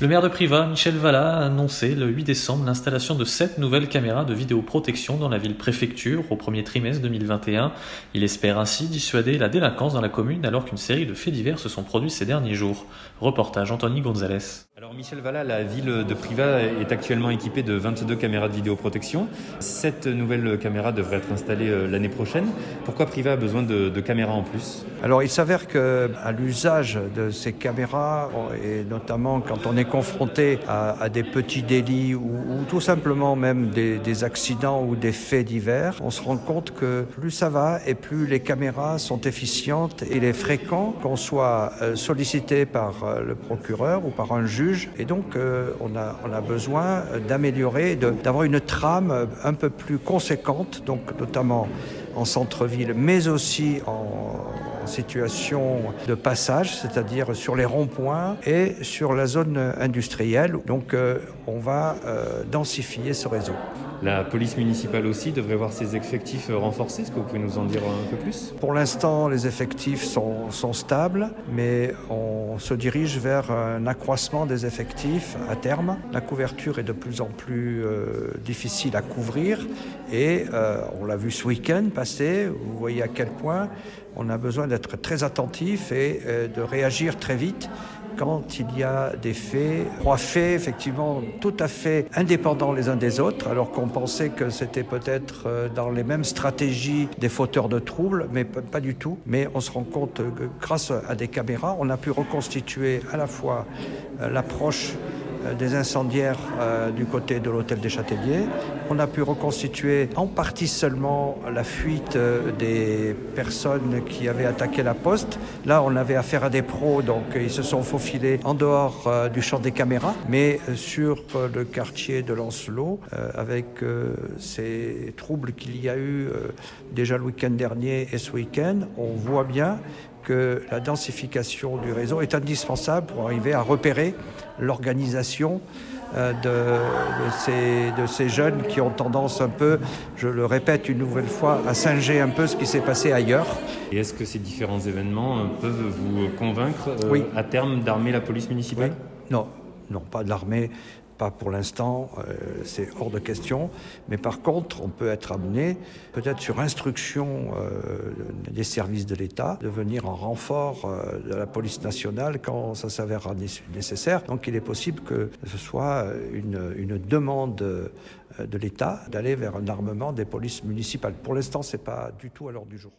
Le maire de Privas, Michel Vallat, a annoncé le 8 décembre l'installation de sept nouvelles caméras de vidéoprotection dans la ville-préfecture au premier trimestre 2021. Il espère ainsi dissuader la délinquance dans la commune alors qu'une série de faits divers se sont produits ces derniers jours. Reportage Anthony Gonzalez. Alors Michel Vallat, la ville de Privas est actuellement équipée de 22 caméras de vidéoprotection. Sept nouvelles caméras devraient être installées euh, l'année prochaine. Pourquoi Privas a besoin de, caméras en plus? Alors il s'avère que à l'usage de ces caméras, et notamment quand on est confronté à, des petits délits ou, ou, tout simplement même des, des accidents ou des faits divers, on se rend compte que plus ça va et plus les caméras sont efficientes il est fréquent qu'on soit euh, sollicité par euh, le procureur ou par un juge et donc, euh, on, a, on a besoin d'améliorer, d'avoir une trame un peu plus conséquente, donc notamment en centre-ville, mais aussi en, en, situation de passage, c'est-à-dire sur les ronds-points et sur la zone industrielle. Donc, euh, on va euh, densifier ce réseau. La police municipale aussi devrait voir ses effectifs renforcés. Est-ce que vous pouvez nous en dire un peu plus? Pour l'instant, les effectifs sont, sont, stables, mais on se dirige vers un accroissement des effectifs à terme. La couverture est de plus en plus euh, difficile à couvrir et on l'a vu ce week-end passer. Vous voyez à quel point on a besoin d'être très attentif et euh, de réagir très vite quand il y a des faits, trois faits effectivement tout à fait indépendants les uns des autres, alors qu'on pensait que c'était peut-être dans les mêmes stratégies des fauteurs de troubles, mais pas du tout. Mais on se rend compte que grâce à des caméras, on a pu reconstituer à la fois l'approche des incendiaires euh, du côté de l'hôtel des Châtaigniers. On a pu reconstituer en partie seulement la fuite euh, des personnes qui avaient attaqué la poste. Là, on avait affaire à des pros, donc ils se sont faufilés en dehors euh, du champ des caméras, mais sur le quartier de Lancelot, avec ces troubles qu'il y a eu déjà le week-end dernier et ce week-end, on voit bien que la densification du réseau est indispensable pour arriver à repérer l'organisation de, de, ces, de ces jeunes qui ont tendance un peu, je le répète une nouvelle fois, à singer un peu ce qui s'est passé ailleurs. Et est-ce que ces différents événements peuvent vous convaincre euh, à terme d'armer la police municipale? Oui. Non, non, pas de l'armée pas pour l'instant, euh, c'est hors de question. Mais par contre, on peut être amené, peut-être sur instruction euh, des services de l'État, de venir en renfort euh, de la police nationale quand ça s'avérera nécessaire. Donc il est possible que ce soit une, une demande de l'État d'aller vers un armement des polices municipales. Pour l'instant, ce n'est pas du tout à l'ordre du jour.